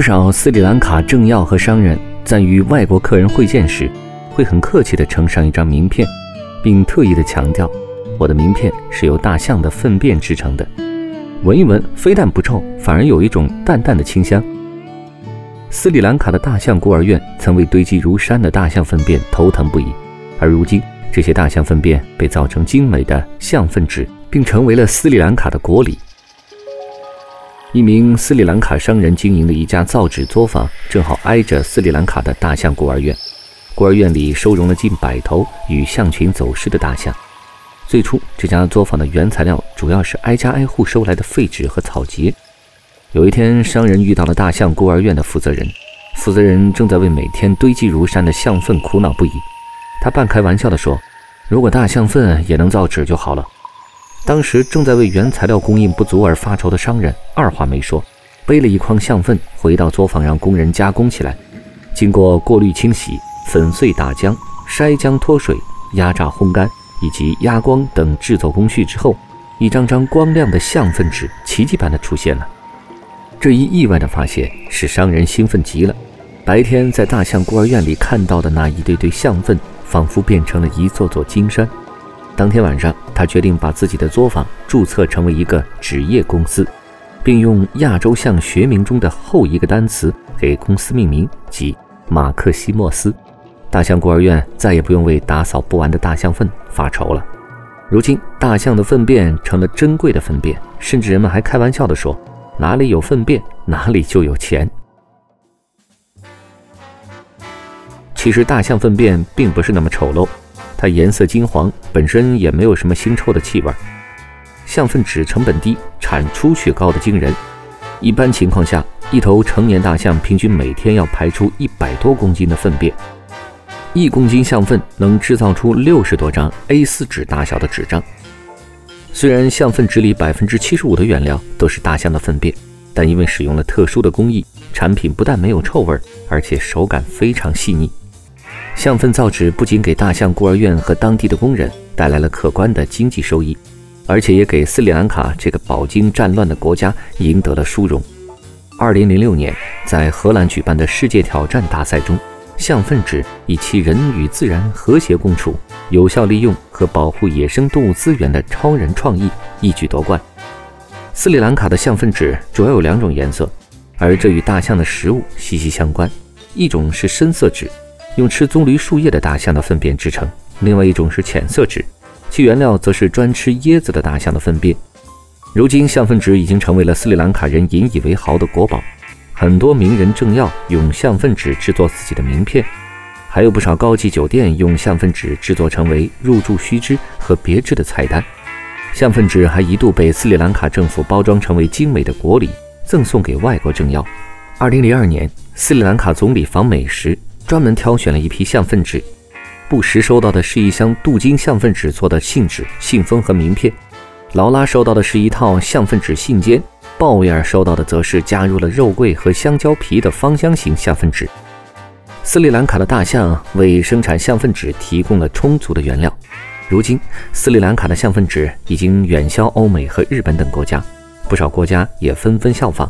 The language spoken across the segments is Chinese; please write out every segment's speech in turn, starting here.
不少斯里兰卡政要和商人在与外国客人会见时，会很客气地呈上一张名片，并特意地强调：“我的名片是由大象的粪便制成的，闻一闻，非但不臭，反而有一种淡淡的清香。”斯里兰卡的大象孤儿院曾为堆积如山的大象粪便头疼不已，而如今这些大象粪便被造成精美的象粪纸，并成为了斯里兰卡的国礼。一名斯里兰卡商人经营的一家造纸作坊，正好挨着斯里兰卡的大象孤儿院。孤儿院里收容了近百头与象群走失的大象。最初，这家作坊的原材料主要是挨家挨户收来的废纸和草秸。有一天，商人遇到了大象孤儿院的负责人，负责人正在为每天堆积如山的象粪苦恼不已。他半开玩笑地说：“如果大象粪也能造纸就好了。”当时正在为原材料供应不足而发愁的商人，二话没说，背了一筐象粪回到作坊，让工人加工起来。经过过滤、清洗、粉碎、打浆、筛浆、脱水、压榨、烘干以及压光等制作工序之后，一张张光亮的象粪纸奇迹般的出现了。这一意外的发现使商人兴奋极了。白天在大象孤儿院里看到的那一堆堆象粪，仿佛变成了一座座金山。当天晚上，他决定把自己的作坊注册成为一个纸业公司，并用亚洲象学名中的后一个单词给公司命名，即马克西莫斯。大象孤儿院再也不用为打扫不完的大象粪发愁了。如今，大象的粪便成了珍贵的粪便，甚至人们还开玩笑地说：“哪里有粪便，哪里就有钱。”其实，大象粪便并不是那么丑陋。它颜色金黄，本身也没有什么腥臭的气味。象粪纸成本低，产出却高的惊人。一般情况下，一头成年大象平均每天要排出一百多公斤的粪便。一公斤象粪能制造出六十多张 A4 纸大小的纸张。虽然象粪纸里百分之七十五的原料都是大象的粪便，但因为使用了特殊的工艺，产品不但没有臭味，而且手感非常细腻。象粪造纸不仅给大象孤儿院和当地的工人带来了可观的经济收益，而且也给斯里兰卡这个饱经战乱的国家赢得了殊荣。二零零六年，在荷兰举办的世界挑战大赛中，象粪纸以其人与自然和谐共处、有效利用和保护野生动物资源的超人创意一举夺冠。斯里兰卡的象粪纸主要有两种颜色，而这与大象的食物息息相关，一种是深色纸。用吃棕榈树叶的大象的粪便制成，另外一种是浅色纸，其原料则是专吃椰子的大象的粪便。如今，象粪纸已经成为了斯里兰卡人引以为豪的国宝，很多名人政要用象粪纸制作自己的名片，还有不少高级酒店用象粪纸制作成为入住须知和别致的菜单。象粪纸还一度被斯里兰卡政府包装成为精美的国礼，赠送给外国政要。二零零二年，斯里兰卡总理访美时。专门挑选了一批象粪纸，布什收到的是一箱镀金象粪纸做的信纸、信封和名片；劳拉收到的是一套象粪纸信笺；鲍威尔收到的则是加入了肉桂和香蕉皮的芳香型象粪纸。斯里兰卡的大象为生产象粪纸提供了充足的原料。如今，斯里兰卡的象粪纸已经远销欧美和日本等国家，不少国家也纷纷效仿。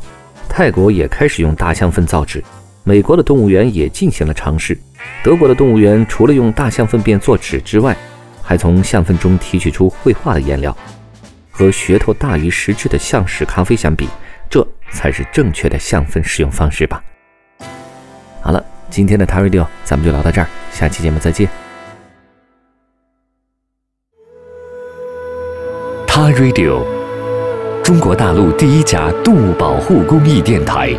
泰国也开始用大象粪造纸。美国的动物园也进行了尝试。德国的动物园除了用大象粪便做纸之外，还从象粪中提取出绘画的颜料。和噱头大于实质的象屎咖啡相比，这才是正确的象粪使用方式吧。好了，今天的 t a Radio 咱们就聊到这儿，下期节目再见。t a Radio，中国大陆第一家动物保护公益电台。